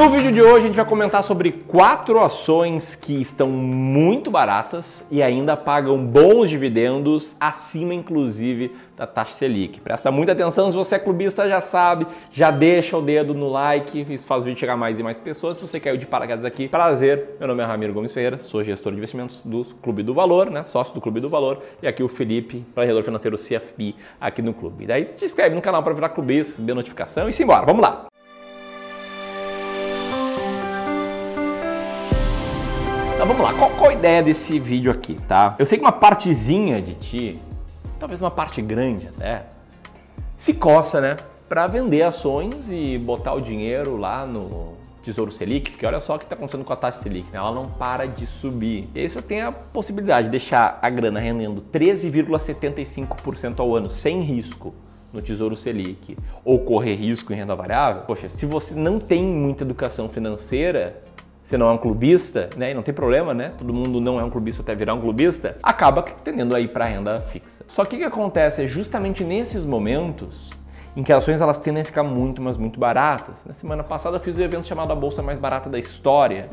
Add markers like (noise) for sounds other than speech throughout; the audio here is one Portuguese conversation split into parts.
No vídeo de hoje a gente vai comentar sobre quatro ações que estão muito baratas e ainda pagam bons dividendos, acima inclusive da taxa Selic. Presta muita atenção, se você é clubista já sabe, já deixa o dedo no like, isso faz o vídeo chegar mais e mais pessoas. Se você caiu de paraquedas aqui, prazer, meu nome é Ramiro Gomes Ferreira, sou gestor de investimentos do Clube do Valor, né? sócio do Clube do Valor, e aqui o Felipe, planejador financeiro CFP aqui no clube. E daí se inscreve no canal para virar clubista, receber notificação e simbora, vamos lá! Então vamos lá, qual, qual a ideia desse vídeo aqui, tá? Eu sei que uma partezinha de ti, talvez uma parte grande até, se coça, né? Para vender ações e botar o dinheiro lá no Tesouro Selic, porque olha só o que está acontecendo com a taxa Selic, né? ela não para de subir. E aí você tem a possibilidade de deixar a grana rendendo 13,75% ao ano, sem risco no Tesouro Selic, ou correr risco em renda variável. Poxa, se você não tem muita educação financeira, você não é um clubista, né? E não tem problema, né? Todo mundo não é um clubista até virar um clubista, acaba tendendo aí para renda fixa. Só que o que acontece é justamente nesses momentos em que ações elas tendem a ficar muito, mas muito baratas. Na semana passada eu fiz um evento chamado a bolsa mais barata da história.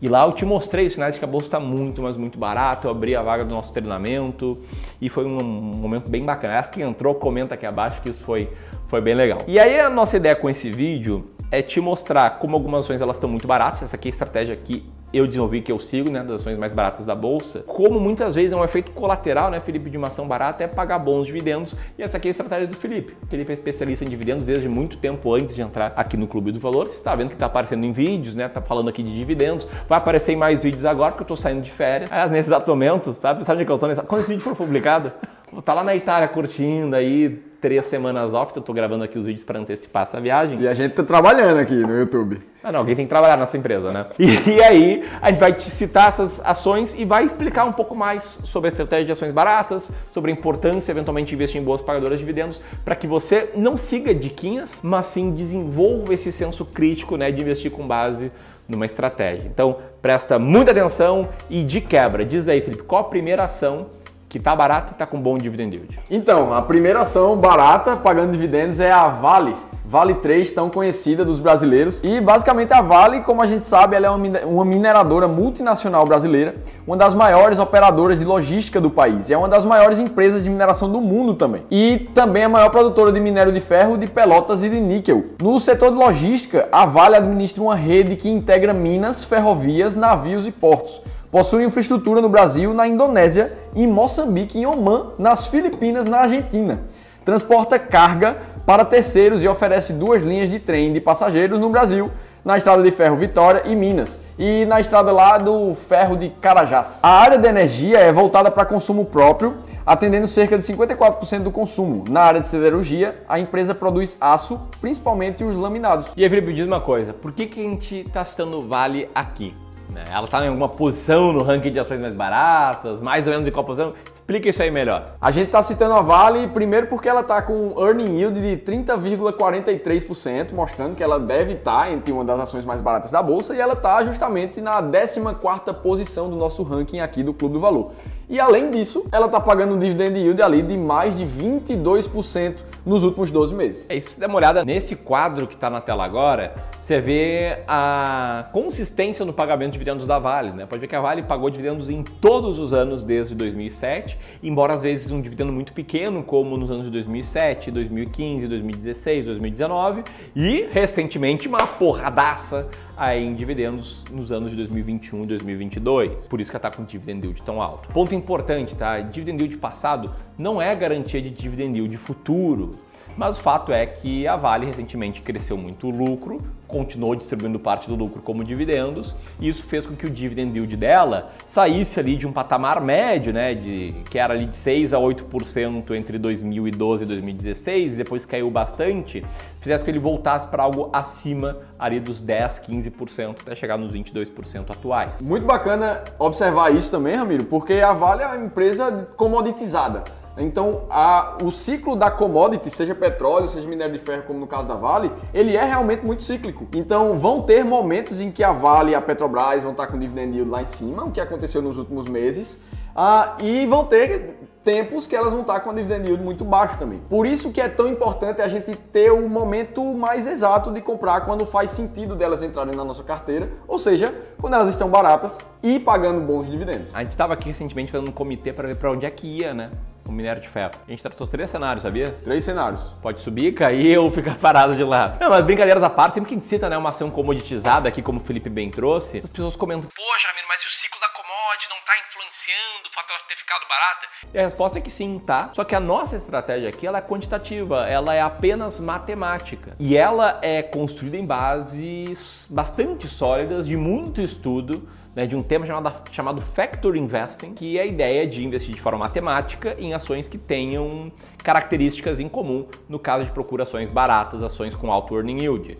E lá eu te mostrei os sinais de que a bolsa está muito, mas muito barata. Eu abri a vaga do nosso treinamento e foi um momento bem bacana. Essa que entrou, comenta aqui abaixo que isso foi, foi bem legal. E aí a nossa ideia com esse vídeo é te mostrar como algumas ações elas estão muito baratas. Essa aqui é a estratégia que eu desenvolvi, que eu sigo, né, das ações mais baratas da bolsa. Como muitas vezes é um efeito colateral, né, Felipe, de uma ação barata é pagar bons dividendos. E essa aqui é a estratégia do Felipe. O Felipe é especialista em dividendos desde muito tempo antes de entrar aqui no Clube do Valor. Você está vendo que está aparecendo em vídeos, né, tá falando aqui de dividendos. Vai aparecer em mais vídeos agora, porque eu estou saindo de férias. Aliás, nesse exato momento, sabe, sabe onde que eu estou? Quando esse vídeo for publicado, vou (laughs) estar tá lá na Itália curtindo aí, três semanas off, eu tô gravando aqui os vídeos para antecipar essa viagem. E a gente tá trabalhando aqui no YouTube. Ah, não, alguém tem que trabalhar nessa empresa, né? E, e, aí, a gente vai te citar essas ações e vai explicar um pouco mais sobre a estratégia de ações baratas, sobre a importância, eventualmente, de investir em boas pagadoras de dividendos, para que você não siga diquinhas, mas sim desenvolva esse senso crítico, né, de investir com base numa estratégia. Então, presta muita atenção e de quebra, diz aí, Felipe, qual a primeira ação que tá barata e tá com bom dividend yield? Então, a primeira ação barata pagando dividendos é a Vale. Vale 3, tão conhecida dos brasileiros. E basicamente a Vale, como a gente sabe, ela é uma mineradora multinacional brasileira, uma das maiores operadoras de logística do país. E é uma das maiores empresas de mineração do mundo também. E também a maior produtora de minério de ferro, de pelotas e de níquel. No setor de logística, a Vale administra uma rede que integra minas, ferrovias, navios e portos Possui infraestrutura no Brasil, na Indonésia, em Moçambique, em Oman, nas Filipinas, na Argentina. Transporta carga para terceiros e oferece duas linhas de trem de passageiros no Brasil, na estrada de ferro Vitória e Minas, e na estrada lá do ferro de Carajás. A área de energia é voltada para consumo próprio, atendendo cerca de 54% do consumo. Na área de siderurgia, a empresa produz aço, principalmente os laminados. E aí, Felipe, diz uma coisa, por que, que a gente está citando Vale aqui? Né? Ela está em alguma posição no ranking de ações mais baratas, mais ou menos em qual posição? Explica isso aí melhor. A gente está citando a Vale primeiro porque ela está com um earning yield de 30,43%, mostrando que ela deve estar tá entre uma das ações mais baratas da bolsa e ela está justamente na 14ª posição do nosso ranking aqui do Clube do Valor. E além disso, ela está pagando um dividend yield ali de mais de 22% nos últimos 12 meses. É isso, se der uma olhada nesse quadro que está na tela agora, você vê a consistência no pagamento de dividendos da Vale. Né? Pode ver que a Vale pagou dividendos em todos os anos desde 2007, embora às vezes um dividendo muito pequeno, como nos anos de 2007, 2015, 2016, 2019, e recentemente uma porradaça aí em dividendos nos anos de 2021 e 2022. Por isso que ela está com dividend yield tão alto. Ponto importante, tá? Dividend yield passado não é garantia de dividend yield futuro. Mas o fato é que a Vale recentemente cresceu muito o lucro, continuou distribuindo parte do lucro como dividendos, e isso fez com que o dividend yield dela saísse ali de um patamar médio, né, de que era ali de 6 a 8% entre 2012 e 2016, e depois caiu bastante, fizesse com que ele voltasse para algo acima ali dos 10, 15% até chegar nos 22% atuais. Muito bacana observar isso também, Ramiro, porque a Vale é uma empresa comoditizada. Então, a, o ciclo da commodity, seja petróleo, seja minério de ferro, como no caso da Vale, ele é realmente muito cíclico. Então, vão ter momentos em que a Vale e a Petrobras vão estar com dividend yield lá em cima, o que aconteceu nos últimos meses. Ah, e vão ter tempos que elas vão estar com a dividend yield muito baixo também. Por isso que é tão importante a gente ter o momento mais exato de comprar quando faz sentido delas entrarem na nossa carteira, ou seja, quando elas estão baratas e pagando bons dividendos. A gente estava aqui recentemente fazendo um comitê para ver para onde é que ia, né? O minério de ferro. A gente tratou três cenários, sabia? Três cenários. Pode subir, cair ou ficar (laughs) parado de lado. Não, mas brincadeiras à parte, sempre que a gente cita né, uma ação comoditizada aqui, como o Felipe bem trouxe, as pessoas comentam, poxa, Ramiro, mas e o ciclo da commodity não está influenciando o fato dela ter ficado barata? E a resposta é que sim, tá? Só que a nossa estratégia aqui, ela é quantitativa, ela é apenas matemática. E ela é construída em bases bastante sólidas, de muito estudo, né, de um tema chamado, chamado Factor Investing, que é a ideia de investir de forma matemática em ações que tenham características em comum, no caso de procurações baratas, ações com alto earning yield.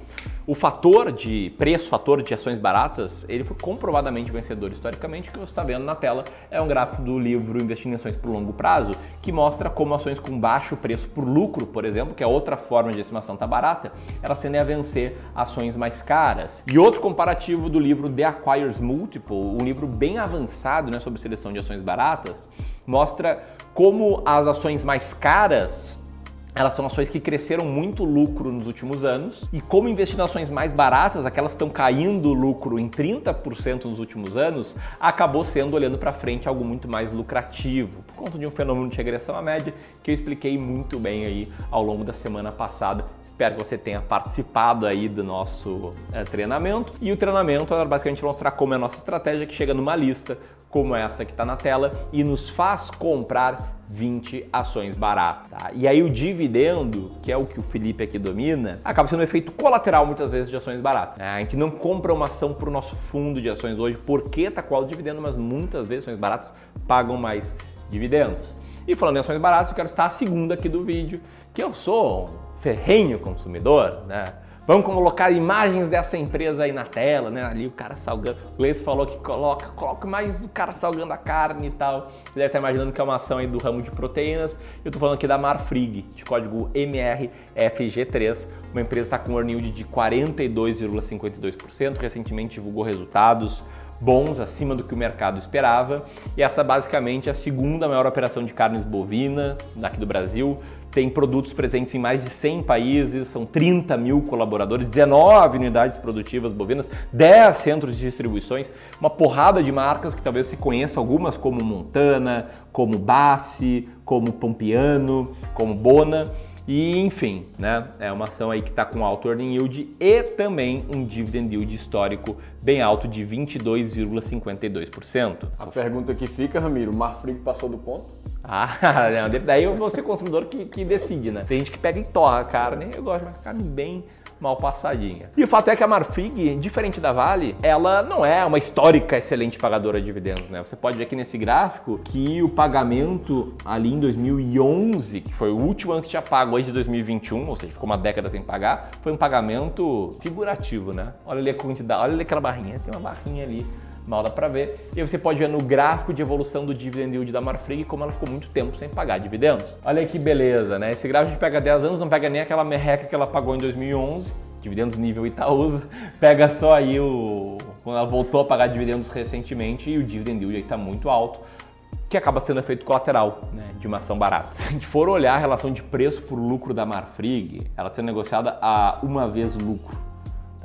O fator de preço, fator de ações baratas, ele foi comprovadamente vencedor historicamente. O que você está vendo na tela é um gráfico do livro Investindo em Ações por Longo Prazo, que mostra como ações com baixo preço por lucro, por exemplo, que é outra forma de estimação tá barata, elas tendem a vencer ações mais caras. E outro comparativo do livro The Acquires Multiple, um livro bem avançado né, sobre seleção de ações baratas, mostra como as ações mais caras elas são ações que cresceram muito lucro nos últimos anos e como investir em ações mais baratas, aquelas estão caindo lucro em 30% nos últimos anos, acabou sendo olhando para frente algo muito mais lucrativo, por conta de um fenômeno de regressão à média que eu expliquei muito bem aí ao longo da semana passada. Espero que você tenha participado aí do nosso é, treinamento. E o treinamento era basicamente mostrar como é a nossa estratégia que chega numa lista como essa que está na tela e nos faz comprar 20 ações baratas. Tá? E aí o dividendo, que é o que o Felipe aqui domina, acaba sendo um efeito colateral muitas vezes de ações baratas. Né? A gente não compra uma ação para o nosso fundo de ações hoje porque está qual o dividendo, mas muitas vezes ações baratas pagam mais dividendos. E falando em ações baratas, eu quero estar a segunda aqui do vídeo, que eu sou um ferrenho consumidor, né? Vamos colocar imagens dessa empresa aí na tela, né? Ali o cara salgando. O Gleice falou que coloca, coloca mais o cara salgando a carne e tal. Você deve estar imaginando que é uma ação aí do ramo de proteínas. Eu estou falando aqui da Marfrig, de código MRFG3. Uma empresa está com um yield de 42,52%. Recentemente divulgou resultados bons, acima do que o mercado esperava. E essa basicamente é a segunda maior operação de carnes bovina daqui do Brasil tem produtos presentes em mais de 100 países, são 30 mil colaboradores, 19 unidades produtivas bovinas, 10 centros de distribuições, uma porrada de marcas que talvez você conheça algumas como Montana, como Bassi, como Pompiano, como Bona. E enfim, né? É uma ação aí que está com alto earning yield e também um dividend yield histórico bem alto de 22,52%. A pergunta que fica, Ramiro, o Marfrig passou do ponto? Ah, (laughs) não, daí eu vou ser consumidor que, que decide, né? Tem gente que pega e torra a carne, eu gosto de carne bem mal passadinha. E o fato é que a Marfrig, diferente da Vale, ela não é uma histórica excelente pagadora de dividendos, né? Você pode ver aqui nesse gráfico que o pagamento ali em 2011, que foi o último ano que tinha pago antes de 2021, ou seja, ficou uma década sem pagar, foi um pagamento figurativo, né? Olha ali a quantidade, olha ali aquela barrinha, tem uma barrinha ali mal dá para ver. E você pode ver no gráfico de evolução do dividend yield da Marfrig como ela ficou muito tempo sem pagar dividendos. Olha que beleza, né? Esse gráfico de pega 10 anos, não pega nem aquela merreca que ela pagou em 2011, dividendos nível Itaúsa, (laughs) pega só aí o quando ela voltou a pagar dividendos recentemente e o dividend yield aí está muito alto que acaba sendo efeito colateral né, de uma ação barata. (laughs) Se a gente for olhar a relação de preço por lucro da Marfrig, ela sendo negociada a uma vez lucro,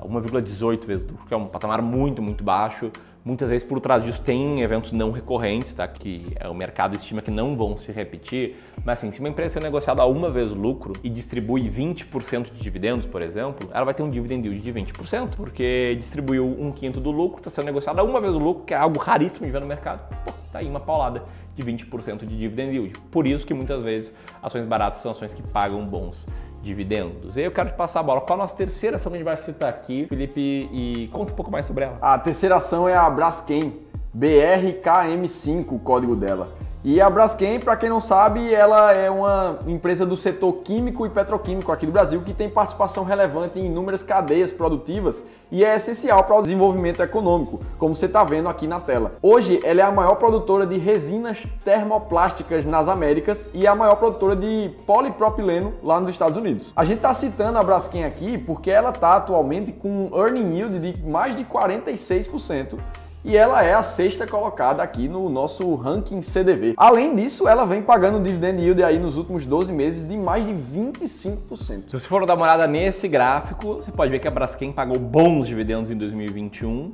1,18 tá? vezes lucro, que é um patamar muito, muito baixo. Muitas vezes por trás disso tem eventos não recorrentes, tá? Que é, o mercado estima que não vão se repetir. Mas assim, se uma empresa é negociada a uma vez lucro e distribui 20% de dividendos, por exemplo, ela vai ter um dividend yield de 20%, porque distribuiu um quinto do lucro, está sendo negociada a uma vez o lucro, que é algo raríssimo de ver no mercado. Pô, tá aí uma paulada de 20% de dividend yield. Por isso que muitas vezes ações baratas são ações que pagam bons dividendos. E aí eu quero te passar a bola. Qual a nossa terceira ação que a gente vai citar aqui, Felipe, e conta um pouco mais sobre ela. A terceira ação é a Braskem, BRKM5, o código dela. E a Braskem, para quem não sabe, ela é uma empresa do setor químico e petroquímico aqui do Brasil que tem participação relevante em inúmeras cadeias produtivas e é essencial para o desenvolvimento econômico, como você está vendo aqui na tela. Hoje, ela é a maior produtora de resinas termoplásticas nas Américas e é a maior produtora de polipropileno lá nos Estados Unidos. A gente está citando a Braskem aqui porque ela está atualmente com um earning yield de mais de 46% e ela é a sexta colocada aqui no nosso ranking CDV. Além disso, ela vem pagando dividend yield aí nos últimos 12 meses de mais de 25%. Se você for dar uma olhada nesse gráfico, você pode ver que a Braskem pagou bons dividendos em 2021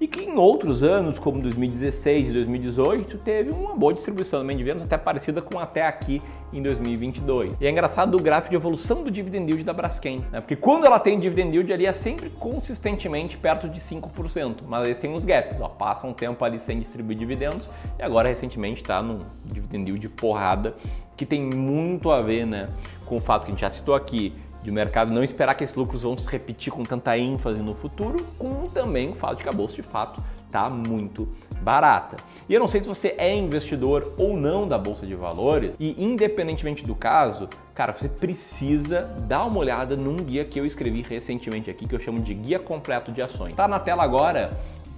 e que em outros anos, como 2016 e 2018, teve uma boa distribuição também de vendas, até parecida com até aqui em 2022. E é engraçado o gráfico de evolução do dividend yield da Braskem, né? porque quando ela tem dividend yield ali é sempre consistentemente perto de 5%, mas eles têm uns gaps, ó, passa um tempo ali sem distribuir dividendos e agora recentemente está num dividend yield porrada, que tem muito a ver né, com o fato que a gente já citou aqui, de mercado não esperar que esses lucros vão se repetir com tanta ênfase no futuro, com também o fato de que a bolsa de fato está muito barata. E eu não sei se você é investidor ou não da bolsa de valores, e independentemente do caso, cara, você precisa dar uma olhada num guia que eu escrevi recentemente aqui, que eu chamo de Guia Completo de Ações. Tá na tela agora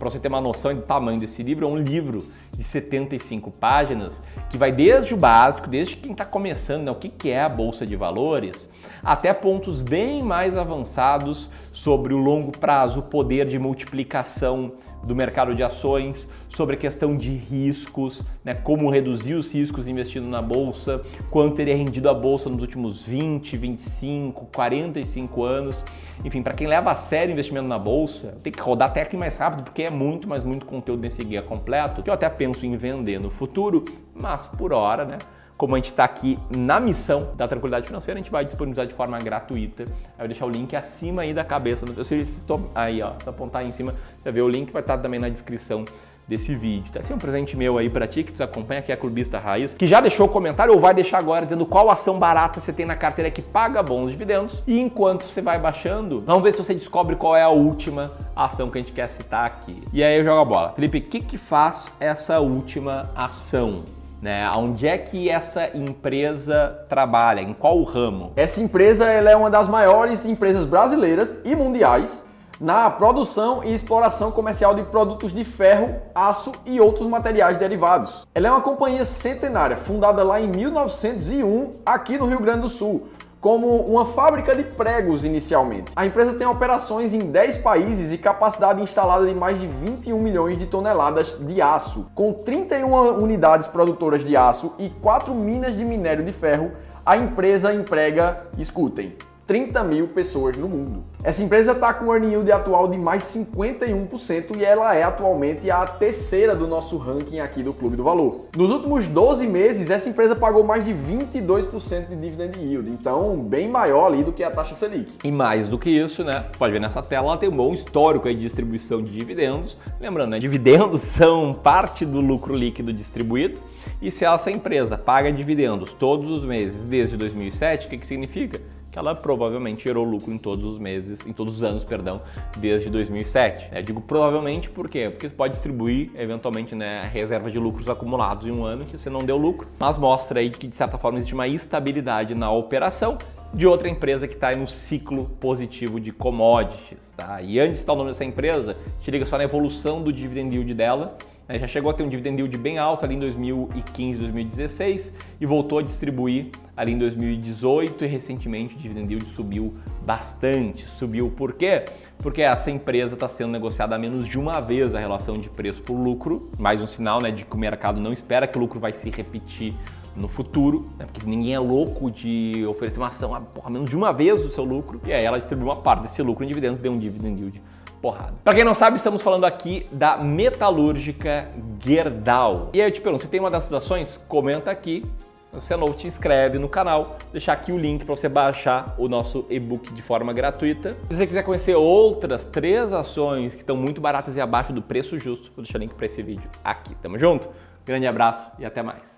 para você ter uma noção do tamanho desse livro, é um livro de 75 páginas que vai desde o básico, desde quem está começando, né, o que, que é a bolsa de valores, até pontos bem mais avançados sobre o longo prazo, o poder de multiplicação do mercado de ações, sobre a questão de riscos, né, como reduzir os riscos investindo na bolsa, quanto teria rendido a bolsa nos últimos 20, 25, 45 anos. Enfim, para quem leva a sério investimento na bolsa, tem que rodar até aqui mais rápido, porque é muito, mas muito conteúdo nesse guia completo, que eu até penso em vender no futuro, mas por hora, né? Como a gente está aqui na missão da tranquilidade financeira, a gente vai disponibilizar de forma gratuita. Eu vou deixar o link acima aí da cabeça. Eu aí, ó, se apontar aí em cima, você vê o link, vai estar também na descrição desse vídeo. Tá assim um presente meu aí para ti que tu acompanha aqui é a Clubista Raiz, que já deixou o comentário ou vai deixar agora dizendo qual ação barata você tem na carteira que paga bons dividendos. E enquanto você vai baixando, vamos ver se você descobre qual é a última ação que a gente quer citar aqui. E aí eu jogo a bola. Felipe, o que que faz essa última ação? Né? Onde é que essa empresa trabalha? Em qual ramo? Essa empresa ela é uma das maiores empresas brasileiras e mundiais na produção e exploração comercial de produtos de ferro, aço e outros materiais derivados. Ela é uma companhia centenária, fundada lá em 1901 aqui no Rio Grande do Sul, como uma fábrica de pregos inicialmente. A empresa tem operações em 10 países e capacidade instalada de mais de 21 milhões de toneladas de aço. Com 31 unidades produtoras de aço e 4 minas de minério de ferro, a empresa emprega, escutem, 30 mil pessoas no mundo. Essa empresa está com um earning yield atual de mais 51% e ela é atualmente a terceira do nosso ranking aqui do Clube do Valor. Nos últimos 12 meses, essa empresa pagou mais de 22% de dividend yield, então bem maior ali do que a taxa Selic. E mais do que isso, né? Pode ver nessa tela, ela tem um bom histórico de distribuição de dividendos. Lembrando, né? (laughs) Dividendos são parte do lucro líquido distribuído. E se essa empresa paga dividendos todos os meses desde 2007, o que, que significa? Que ela provavelmente gerou lucro em todos os meses, em todos os anos, perdão, desde 2007. Eu digo provavelmente por quê? Porque você pode distribuir eventualmente né, reserva de lucros acumulados em um ano que você não deu lucro, mas mostra aí que de certa forma existe uma estabilidade na operação de outra empresa que está no ciclo positivo de commodities. Tá? E antes de estar o nome dessa empresa, te liga só na evolução do dividend yield dela né, já chegou a ter um dividend yield bem alto ali em 2015, 2016 e voltou a distribuir ali em 2018 e recentemente o dividend yield subiu bastante. Subiu por quê? Porque essa empresa está sendo negociada a menos de uma vez a relação de preço por lucro, mais um sinal né, de que o mercado não espera que o lucro vai se repetir no futuro, né? porque ninguém é louco de oferecer uma ação a porra, menos de uma vez o seu lucro, e aí ela distribui uma parte desse lucro em dividendos, deu um dividend yield porrada. Para quem não sabe, estamos falando aqui da metalúrgica Gerdau. E aí eu te pergunto, você tem uma dessas ações? Comenta aqui. Se você é novo, te inscreve no canal, deixar aqui o link para você baixar o nosso e-book de forma gratuita. Se você quiser conhecer outras três ações que estão muito baratas e abaixo do preço justo, vou deixar o link para esse vídeo aqui. Tamo junto? Grande abraço e até mais.